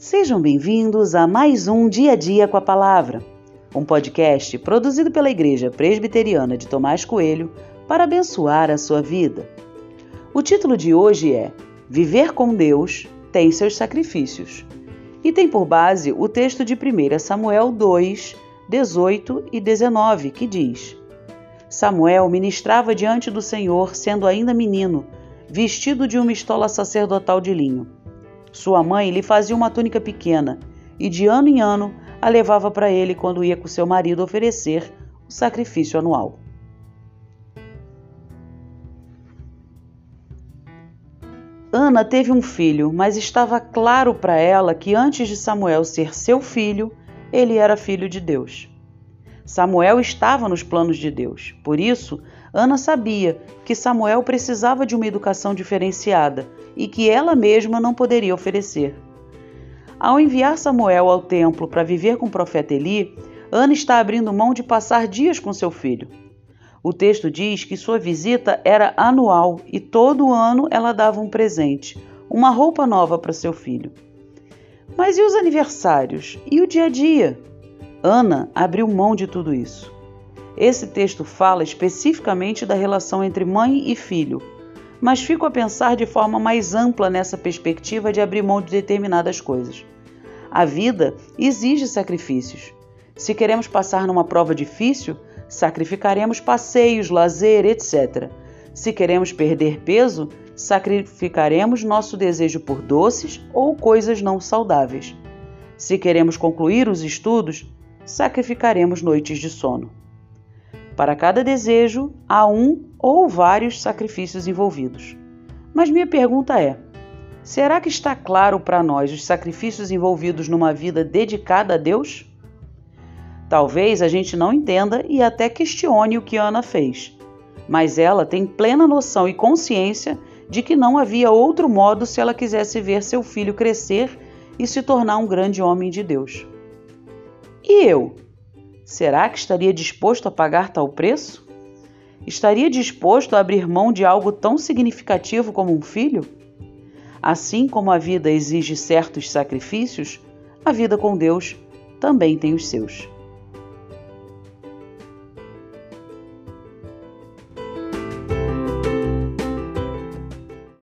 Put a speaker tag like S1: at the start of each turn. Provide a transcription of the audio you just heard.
S1: Sejam bem-vindos a mais um Dia a Dia com a Palavra, um podcast produzido pela Igreja Presbiteriana de Tomás Coelho para abençoar a sua vida. O título de hoje é Viver com Deus tem seus sacrifícios e tem por base o texto de 1 Samuel 2, 18 e 19, que diz: Samuel ministrava diante do Senhor, sendo ainda menino, vestido de uma estola sacerdotal de linho. Sua mãe lhe fazia uma túnica pequena e de ano em ano a levava para ele quando ia com seu marido oferecer o sacrifício anual. Ana teve um filho, mas estava claro para ela que antes de Samuel ser seu filho, ele era filho de Deus. Samuel estava nos planos de Deus. Por isso, Ana sabia que Samuel precisava de uma educação diferenciada e que ela mesma não poderia oferecer. Ao enviar Samuel ao templo para viver com o profeta Eli, Ana está abrindo mão de passar dias com seu filho. O texto diz que sua visita era anual e todo ano ela dava um presente, uma roupa nova para seu filho. Mas e os aniversários? E o dia a dia? Ana abriu mão de tudo isso. Esse texto fala especificamente da relação entre mãe e filho, mas fico a pensar de forma mais ampla nessa perspectiva de abrir mão de determinadas coisas. A vida exige sacrifícios. Se queremos passar numa prova difícil, sacrificaremos passeios, lazer, etc. Se queremos perder peso, sacrificaremos nosso desejo por doces ou coisas não saudáveis. Se queremos concluir os estudos, sacrificaremos noites de sono. Para cada desejo, há um ou vários sacrifícios envolvidos. Mas minha pergunta é: será que está claro para nós os sacrifícios envolvidos numa vida dedicada a Deus? Talvez a gente não entenda e até questione o que Ana fez, mas ela tem plena noção e consciência de que não havia outro modo se ela quisesse ver seu filho crescer e se tornar um grande homem de Deus. E eu? Será que estaria disposto a pagar tal preço? Estaria disposto a abrir mão de algo tão significativo como um filho? Assim como a vida exige certos sacrifícios, a vida com Deus também tem os seus.